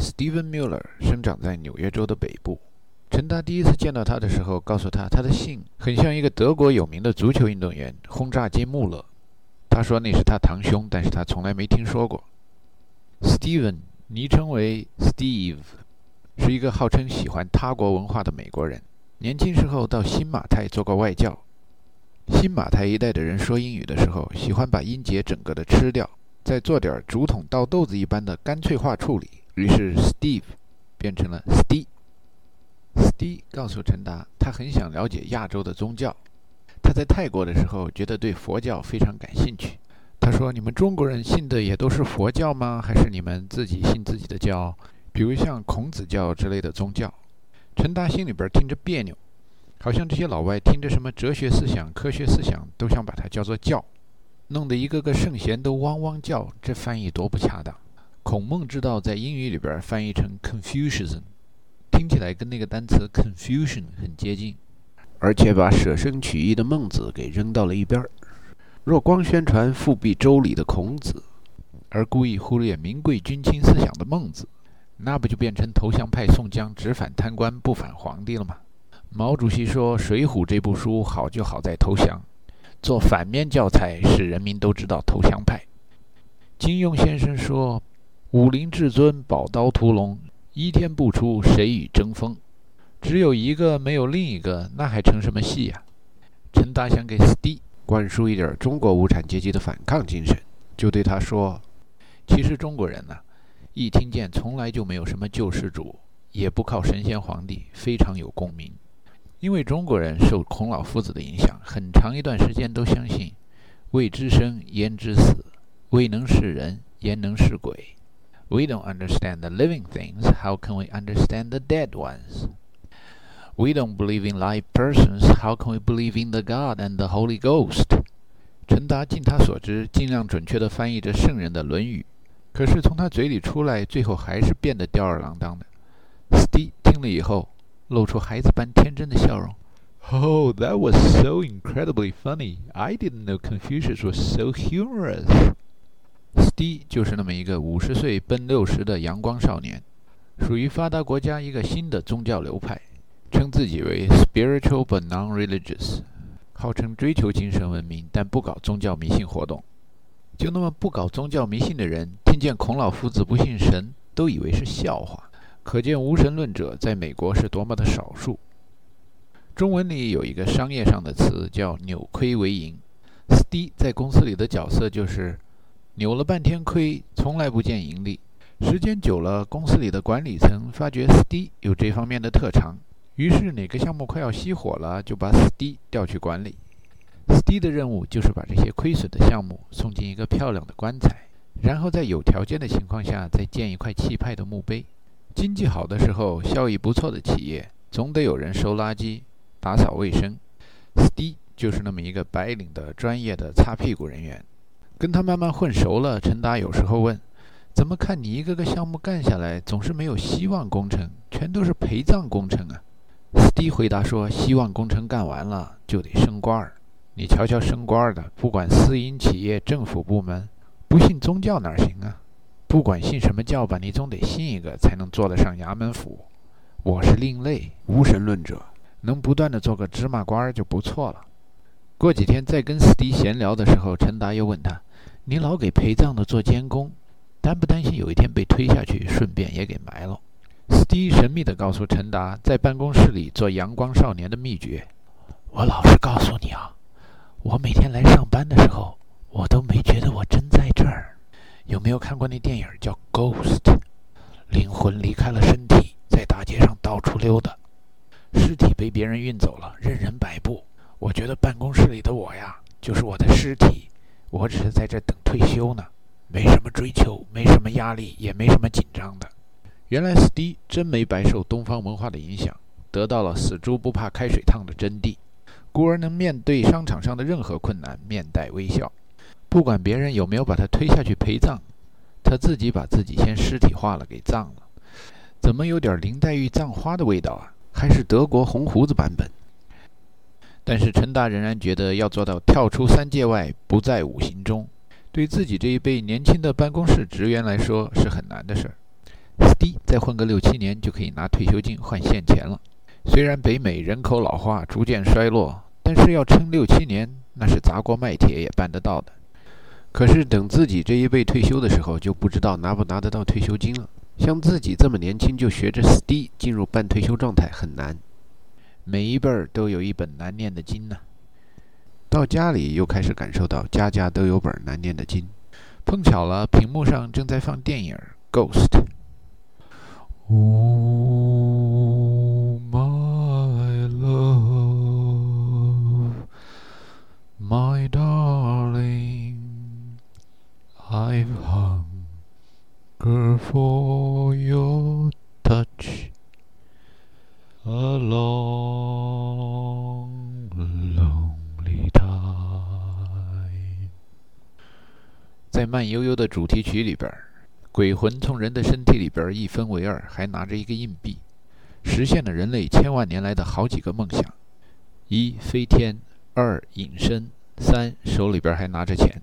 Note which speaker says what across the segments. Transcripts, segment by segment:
Speaker 1: Steven Miller 生长在纽约州的北部。陈达第一次见到他的时候，告诉他他的姓很像一个德国有名的足球运动员——轰炸机穆勒。他说那是他堂兄，但是他从来没听说过。Steven，昵称为 Steve，是一个号称喜欢他国文化的美国人。年轻时候到新马泰做过外教。新马泰一带的人说英语的时候，喜欢把音节整个的吃掉，再做点竹筒倒豆子一般的干脆化处理，于是 Steve 变成了 Steve。Ste 告诉陈达，他很想了解亚洲的宗教。他在泰国的时候，觉得对佛教非常感兴趣。他说：“你们中国人信的也都是佛教吗？还是你们自己信自己的教，比如像孔子教之类的宗教？”陈达心里边听着别扭，好像这些老外听着什么哲学思想、科学思想，都想把它叫做教，弄得一个个圣贤都汪汪叫。这翻译多不恰当！孔孟之道在英语里边翻译成 Confucianism。听起来跟那个单词 confusion 很接近，而且把舍生取义的孟子给扔到了一边儿。若光宣传复辟周礼的孔子，而故意忽略名贵君亲思想的孟子，那不就变成投降派宋江只反贪官不反皇帝了吗？毛主席说《水浒》这部书好就好在投降，做反面教材使人民都知道投降派。金庸先生说：“武林至尊宝刀屠龙。”一天不出，谁与争锋？只有一个，没有另一个，那还成什么戏呀？陈达想给 Steve 灌输一点中国无产阶级的反抗精神，就对他说：“其实中国人呢，一听见从来就没有什么救世主，也不靠神仙皇帝，非常有共鸣。因为中国人受孔老夫子的影响，很长一段时间都相信‘未知生，焉知死；未能是人，焉能是鬼’。” We don't understand the living things, how can we understand the dead ones? We don't believe in live persons, how can we believe in the God and the Holy Ghost? 陈达尽他所知，尽量准确地翻译着圣人的《论语》，可是从他嘴里出来，最后还是变得吊儿郎当的。Steve 听了以后，露出孩子般天真的笑容。Oh, that was so incredibly funny! I didn't know Confucius was so humorous. D 就是那么一个五十岁奔六十的阳光少年，属于发达国家一个新的宗教流派，称自己为 spiritual but non-religious，号称追求精神文明但不搞宗教迷信活动。就那么不搞宗教迷信的人，听见孔老夫子不信神，都以为是笑话。可见无神论者在美国是多么的少数。中文里有一个商业上的词叫扭亏为盈，Steve 在公司里的角色就是。扭了半天亏，从来不见盈利。时间久了，公司里的管理层发觉 St 有这方面的特长，于是哪个项目快要熄火了，就把 St 调去管理。St 的任务就是把这些亏损的项目送进一个漂亮的棺材，然后在有条件的情况下再建一块气派的墓碑。经济好的时候，效益不错的企业总得有人收垃圾、打扫卫生。St 就是那么一个白领的专业的擦屁股人员。跟他慢慢混熟了，陈达有时候问：“怎么看你一个个项目干下来，总是没有希望工程，全都是陪葬工程啊？”斯蒂回答说：“希望工程干完了就得升官儿。你瞧瞧升官儿的，不管私营企业、政府部门，不信宗教哪行啊？不管信什么教吧，你总得信一个才能做得上衙门府。我是另类无神论者，能不断的做个芝麻官儿就不错了。”过几天再跟斯蒂闲聊的时候，陈达又问他。你老给陪葬的做监工，担不担心有一天被推下去，顺便也给埋了？斯蒂神秘地告诉陈达，在办公室里做阳光少年的秘诀。我老实告诉你啊，我每天来上班的时候，我都没觉得我真在这儿。有没有看过那电影叫《Ghost》？灵魂离开了身体，在大街上到处溜达，尸体被别人运走了，任人摆布。我觉得办公室里的我呀，就是我的尸体。我只是在这等退休呢，没什么追求，没什么压力，也没什么紧张的。原来 Steve 真没白受东方文化的影响，得到了死猪不怕开水烫的真谛，故而能面对商场上的任何困难面带微笑。不管别人有没有把他推下去陪葬，他自己把自己先尸体化了给葬了。怎么有点林黛玉葬花的味道啊？还是德国红胡子版本？但是陈达仍然觉得要做到跳出三界外，不在五行中，对自己这一辈年轻的办公室职员来说是很难的事儿。Steve 再混个六七年就可以拿退休金换现钱了。虽然北美人口老化逐渐衰落，但是要撑六七年，那是砸锅卖铁也办得到的。可是等自己这一辈退休的时候，就不知道拿不拿得到退休金了。像自己这么年轻就学着死地进入半退休状态很难。每一辈儿都有一本难念的经呢。到家里又开始感受到家家都有本难念的经。碰巧了，屏幕上正在放电影《Ghost》。Oh my love, my darling, I've hunger for 慢悠悠的主题曲里边。鬼魂从人的身体里边一分为二，还拿着一个硬币，实现了人类千万年来的好几个梦想：一飞天，二隐身，三手里边还拿着钱。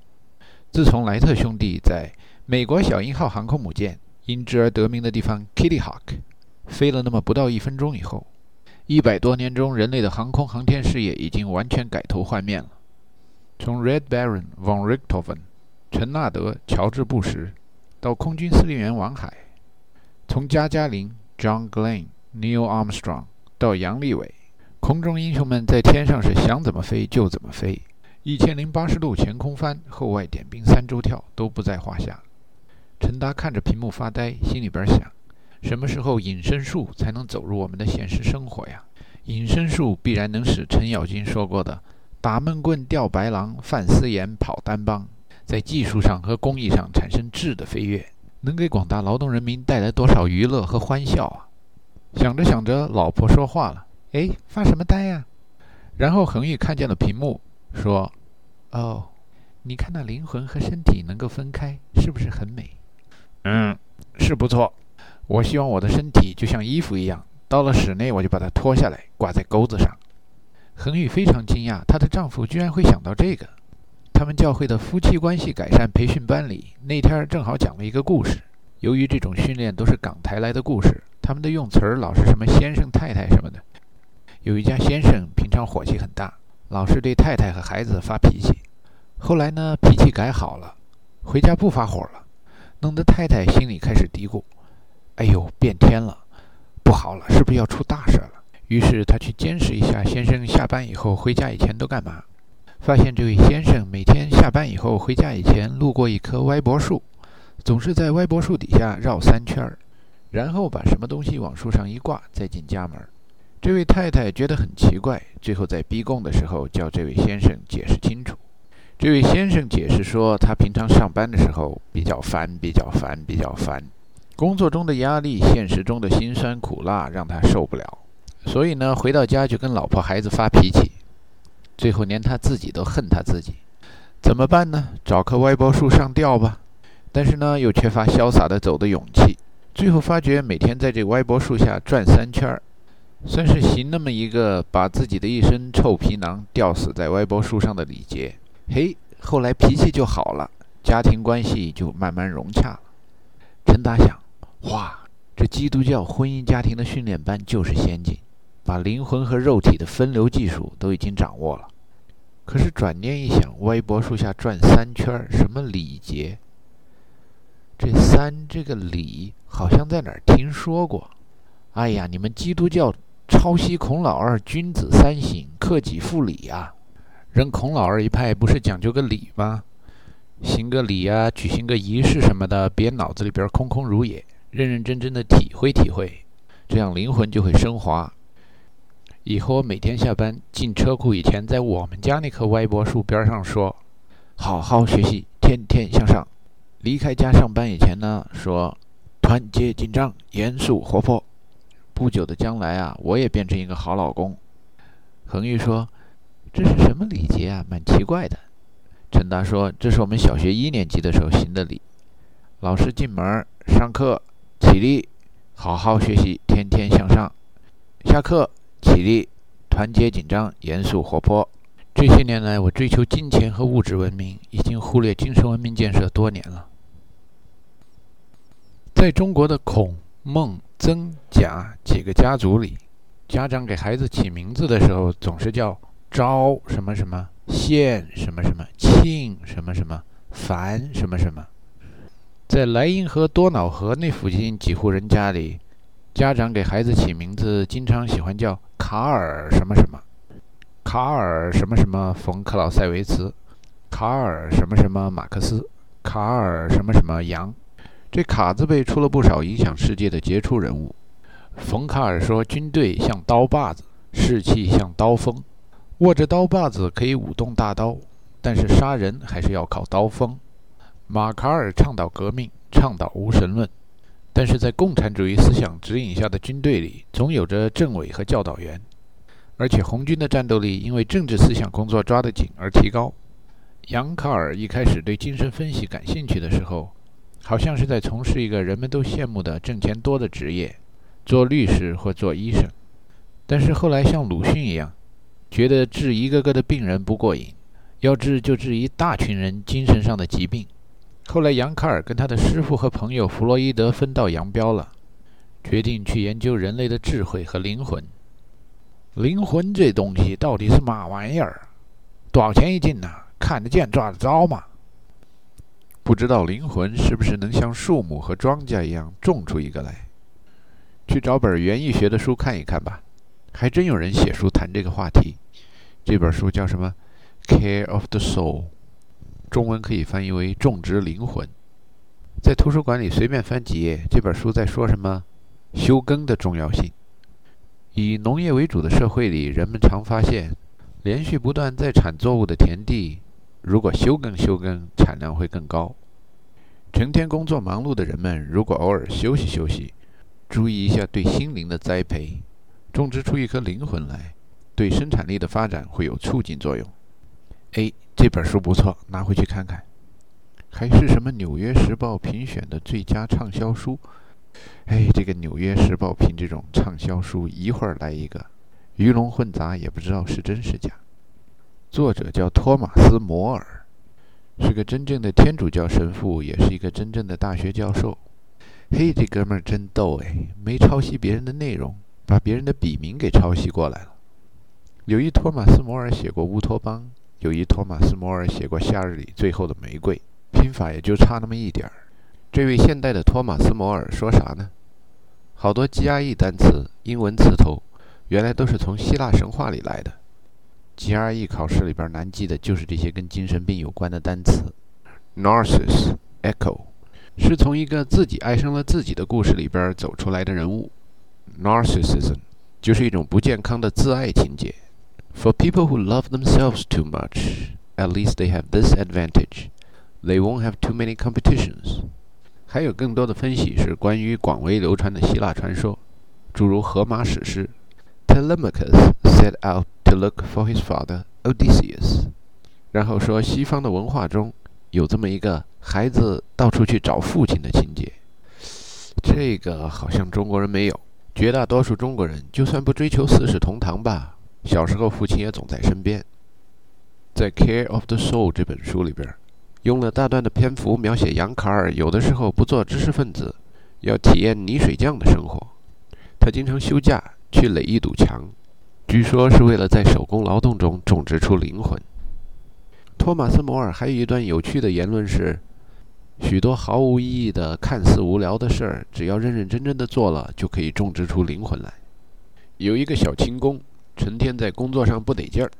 Speaker 1: 自从莱特兄弟在美国小鹰号航空母舰因之而得名的地方 Kitty Hawk 飞了那么不到一分钟以后，一百多年中人类的航空航天事业已经完全改头换面了。从 Red Baron von Richthofen、陈纳德、乔治·布什。到空军司令员王海，从加加林 （John Glenn）、Neil Armstrong 到杨利伟，空中英雄们在天上是想怎么飞就怎么飞，一千零八十度前空翻、后外点冰、三周跳都不在话下。陈达看着屏幕发呆，心里边想：什么时候隐身术才能走入我们的现实生活呀？隐身术必然能使程咬金说过的“打闷棍、钓白狼、范思言、跑单帮”。在技术上和工艺上产生质的飞跃，能给广大劳动人民带来多少娱乐和欢笑啊！想着想着，老婆说话了：“哎，发什么呆呀？”然后恒玉看见了屏幕，说：“哦，你看那灵魂和身体能够分开，是不是很美？”“嗯，是不错。我希望我的身体就像衣服一样，到了室内我就把它脱下来挂在钩子上。”恒玉非常惊讶，她的丈夫居然会想到这个。他们教会的夫妻关系改善培训班里，那天正好讲了一个故事。由于这种训练都是港台来的故事，他们的用词儿老是什么先生、太太什么的。有一家先生平常火气很大，老是对太太和孩子发脾气。后来呢，脾气改好了，回家不发火了，弄得太太心里开始嘀咕：“哎呦，变天了，不好了，是不是要出大事了？”于是她去监视一下先生下班以后回家以前都干嘛。发现这位先生每天下班以后回家以前，路过一棵歪脖树，总是在歪脖树底下绕三圈儿，然后把什么东西往树上一挂，再进家门。这位太太觉得很奇怪，最后在逼供的时候叫这位先生解释清楚。这位先生解释说，他平常上班的时候比较烦，比较烦，比较烦，工作中的压力，现实中的辛酸苦辣让他受不了，所以呢，回到家就跟老婆孩子发脾气。最后连他自己都恨他自己，怎么办呢？找棵歪脖树上吊吧。但是呢，又缺乏潇洒的走的勇气。最后发觉每天在这歪脖树下转三圈儿，算是行那么一个把自己的一身臭皮囊吊死在歪脖树上的礼节。嘿，后来脾气就好了，家庭关系就慢慢融洽了。陈达想，哇，这基督教婚姻家庭的训练班就是先进。把灵魂和肉体的分流技术都已经掌握了，可是转念一想，歪脖树下转三圈，什么礼节？这三这个礼好像在哪儿听说过？哎呀，你们基督教抄袭孔老二君子三省，克己复礼呀！人孔老二一派不是讲究个礼吗？行个礼呀，举行个仪式什么的，别脑子里边空空如也，认认真真的体会体会，这样灵魂就会升华。以后我每天下班进车库以前，在我们家那棵歪脖树边上说：“好好学习，天天向上。”离开家上班以前呢，说：“团结紧张，严肃活泼。”不久的将来啊，我也变成一个好老公。恒玉说：“这是什么礼节啊？蛮奇怪的。”陈达说：“这是我们小学一年级的时候行的礼。老师进门上课，起立，好好学习，天天向上。下课。”起立，团结紧张，严肃活泼。这些年来，我追求金钱和物质文明，已经忽略精神文明建设多年了。在中国的孔孟曾、贾几个家族里，家长给孩子起名字的时候，总是叫昭什么什么、献什么什么、庆什么什么、凡什么什么。在莱茵河、多瑙河那附近几户人家里，家长给孩子起名字，经常喜欢叫卡尔什么什么、卡尔什么什么冯克劳塞维茨、卡尔什么什么马克思、卡尔什么什么杨。这卡字辈出了不少影响世界的杰出人物。冯卡尔说：“军队像刀把子，士气像刀锋。握着刀把子可以舞动大刀，但是杀人还是要靠刀锋。”马卡尔倡导革命，倡导无神论，但是在共产主义思想指引下的军队里，总有着政委和教导员，而且红军的战斗力因为政治思想工作抓得紧而提高。杨卡尔一开始对精神分析感兴趣的时候。好像是在从事一个人们都羡慕的挣钱多的职业，做律师或做医生。但是后来像鲁迅一样，觉得治一个个的病人不过瘾，要治就治一大群人精神上的疾病。后来杨卡尔跟他的师傅和朋友弗洛伊德分道扬镳了，决定去研究人类的智慧和灵魂。灵魂这东西到底是嘛玩意儿？多少钱一斤呢？看得见抓得着吗？不知道灵魂是不是能像树木和庄稼一样种出一个来？去找本园艺学的书看一看吧。还真有人写书谈这个话题。这本书叫什么？Care of the Soul，中文可以翻译为种植灵魂。在图书馆里随便翻几页，这本书在说什么？休耕的重要性。以农业为主的社会里，人们常发现，连续不断在产作物的田地。如果休耕休耕，产量会更高。成天工作忙碌的人们，如果偶尔休息休息，注意一下对心灵的栽培，种植出一颗灵魂来，对生产力的发展会有促进作用。哎，这本书不错，拿回去看看。还是什么《纽约时报》评选的最佳畅销书？哎，这个《纽约时报》评这种畅销书，一会儿来一个，鱼龙混杂，也不知道是真是假。作者叫托马斯·摩尔，是个真正的天主教神父，也是一个真正的大学教授。嘿，这哥们儿真逗哎，没抄袭别人的内容，把别人的笔名给抄袭过来了。有一托马斯·摩尔写过乌托邦，有一托马斯·摩尔写过夏日里最后的玫瑰，拼法也就差那么一点儿。这位现代的托马斯·摩尔说啥呢？好多 GRE 单词、英文词头，原来都是从希腊神话里来的。GRE 考试里边难记的就是这些跟精神病有关的单词。Narcissus Echo 是从一个自己爱上了自己的故事里边走出来的人物。Narcissism 就是一种不健康的自爱情节。For people who love themselves too much, at least they have this advantage: they won't have too many competitions. 还有更多的分析是关于广为流传的希腊传说，诸如荷马史诗。Telemachus set out. To look for his father Odysseus，然后说西方的文化中有这么一个孩子到处去找父亲的情节，这个好像中国人没有。绝大多数中国人就算不追求四世同堂吧，小时候父亲也总在身边。在《Care of the Soul》这本书里边，用了大段的篇幅描写杨卡尔有的时候不做知识分子，要体验泥水匠的生活。他经常休假去垒一堵墙。据说是为了在手工劳动中种植出灵魂。托马斯·摩尔还有一段有趣的言论是：许多毫无意义的、看似无聊的事儿，只要认认真真的做了，就可以种植出灵魂来。有一个小轻工，成天在工作上不得劲儿，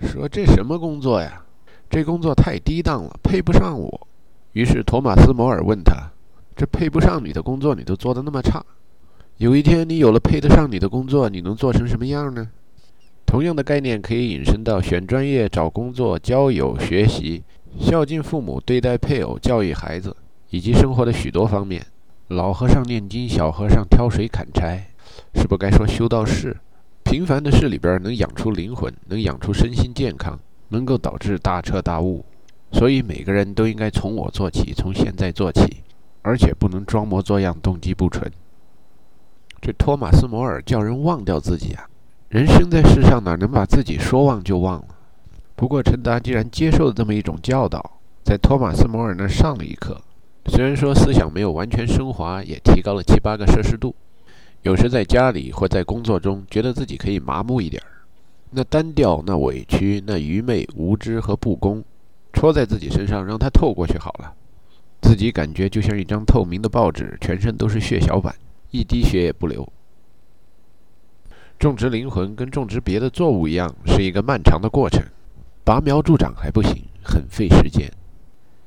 Speaker 1: 说：“这什么工作呀？这工作太低档了，配不上我。”于是托马斯·摩尔问他：“这配不上你的工作，你都做得那么差？”有一天，你有了配得上你的工作，你能做成什么样呢？同样的概念可以引申到选专业、找工作、交友、学习、孝敬父母、对待配偶、教育孩子，以及生活的许多方面。老和尚念经，小和尚挑水砍柴，是不该说修道士。平凡的事里边能养出灵魂，能养出身心健康，能够导致大彻大悟。所以每个人都应该从我做起，从现在做起，而且不能装模作样，动机不纯。这托马斯·摩尔叫人忘掉自己啊！人生在世上哪能把自己说忘就忘了？不过陈达既然接受了这么一种教导，在托马斯·摩尔那上了一课，虽然说思想没有完全升华，也提高了七八个摄氏度。有时在家里或在工作中，觉得自己可以麻木一点。那单调、那委屈、那愚昧、无知和不公，戳在自己身上，让它透过去好了。自己感觉就像一张透明的报纸，全身都是血小板，一滴血也不流。种植灵魂跟种植别的作物一样，是一个漫长的过程。拔苗助长还不行，很费时间。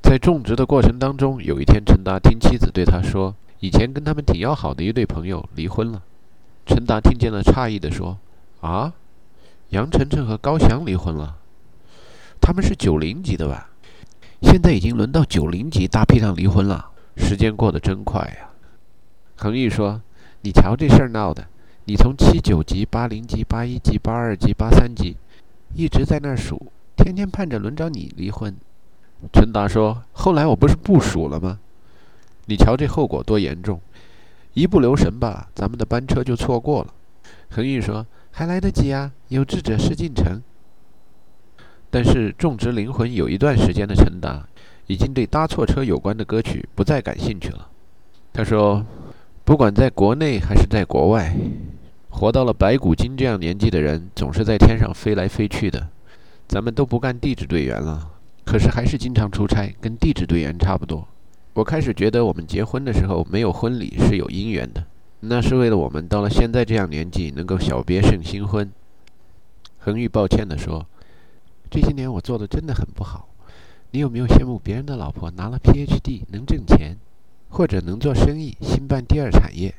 Speaker 1: 在种植的过程当中，有一天，陈达听妻子对他说：“以前跟他们挺要好的一对朋友离婚了。”陈达听见了，诧异地说：“啊，杨晨晨和高翔离婚了？他们是九零级的吧？现在已经轮到九零级大批量离婚了。时间过得真快呀。”恒毅说：“你瞧这事儿闹的，你从七九级、八零级、八一级、八二级、八三级，一直在那儿数，天天盼着轮着你离婚。”陈达说：“后来我不是不数了吗？你瞧这后果多严重，一不留神吧，咱们的班车就错过了。”恒玉说：“还来得及啊，有志者事竟成。”但是种植灵魂有一段时间的陈达，已经对搭错车有关的歌曲不再感兴趣了。他说：“不管在国内还是在国外，活到了白骨精这样年纪的人，总是在天上飞来飞去的。咱们都不干地质队员了。”可是还是经常出差，跟地质队员差不多。我开始觉得我们结婚的时候没有婚礼是有姻缘的，那是为了我们到了现在这样年纪能够小别胜新婚。恒玉抱歉地说：“这些年我做的真的很不好。你有没有羡慕别人的老婆拿了 PhD 能挣钱，或者能做生意兴办第二产业？”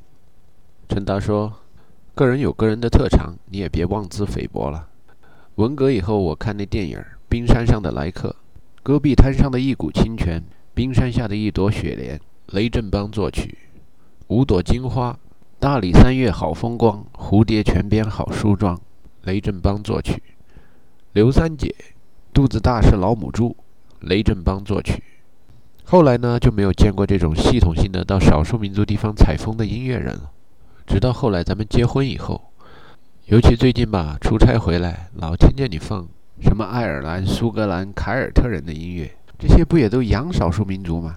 Speaker 1: 陈达说：“个人有个人的特长，你也别妄自菲薄了。文革以后，我看那电影《冰山上的来客》。”戈壁滩上的一股清泉，冰山下的一朵雪莲。雷振邦作曲。五朵金花，大理三月好风光，蝴蝶泉边好梳妆。雷振邦作曲。刘三姐，肚子大是老母猪。雷振邦作曲。后来呢，就没有见过这种系统性的到少数民族地方采风的音乐人了。直到后来咱们结婚以后，尤其最近吧，出差回来，老听见你放。什么爱尔兰、苏格兰、凯尔特人的音乐，这些不也都洋少数民族吗？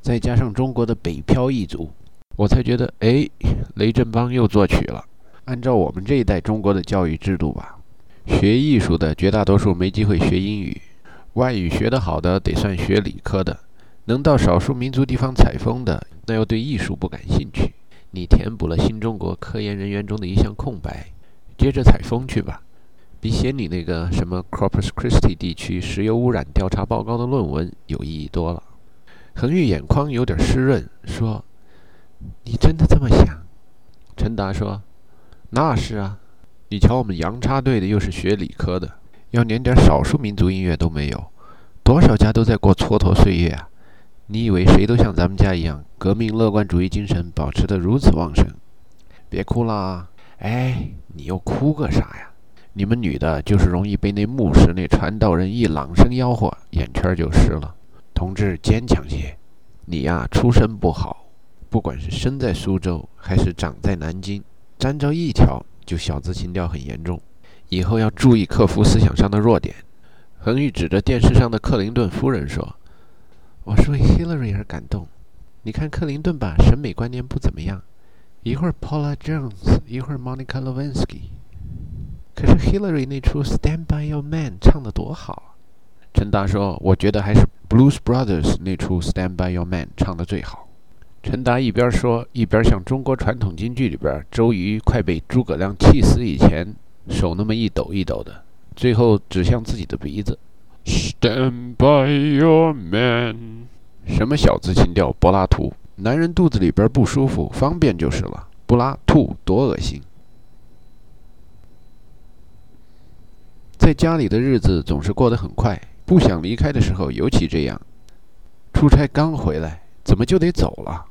Speaker 1: 再加上中国的北漂一族，我才觉得，哎，雷振邦又作曲了。按照我们这一代中国的教育制度吧，学艺术的绝大多数没机会学英语，外语学得好的得算学理科的，能到少数民族地方采风的，那又对艺术不感兴趣。你填补了新中国科研人员中的一项空白，接着采风去吧。比写你那个什么 Corpus Christi 地区石油污染调查报告的论文有意义多了。恒玉眼眶有点湿润，说：“你真的这么想？”陈达说：“那是啊，你瞧我们洋插队的又是学理科的，要连点少数民族音乐都没有，多少家都在过蹉跎岁月啊！你以为谁都像咱们家一样，革命乐观主义精神保持得如此旺盛？别哭啦！哎，你又哭个啥呀？”你们女的，就是容易被那牧师、那传道人一朗声吆喝，眼圈就湿了。同志，坚强些。你呀，出身不好，不管是生在苏州还是长在南京，沾着一条就小资情调很严重。以后要注意克服思想上的弱点。恒玉指着电视上的克林顿夫人说：“我是为 Hillary 而感动。你看克林顿吧，审美观念不怎么样，一会儿 Paula Jones，一会儿 Monica Lewinsky。”可是 Hillary 那出《Stand by Your Man》唱的多好啊！陈达说：“我觉得还是 Blues Brothers 那出《Stand by Your Man》唱的最好。”陈达一边说，一边像中国传统京剧里边周瑜快被诸葛亮气死以前，手那么一抖一抖的，最后指向自己的鼻子：“Stand by Your Man。”什么小资情调，柏拉图？男人肚子里边不舒服，方便就是了。不拉吐，多恶心！在家里的日子总是过得很快，不想离开的时候尤其这样。出差刚回来，怎么就得走了？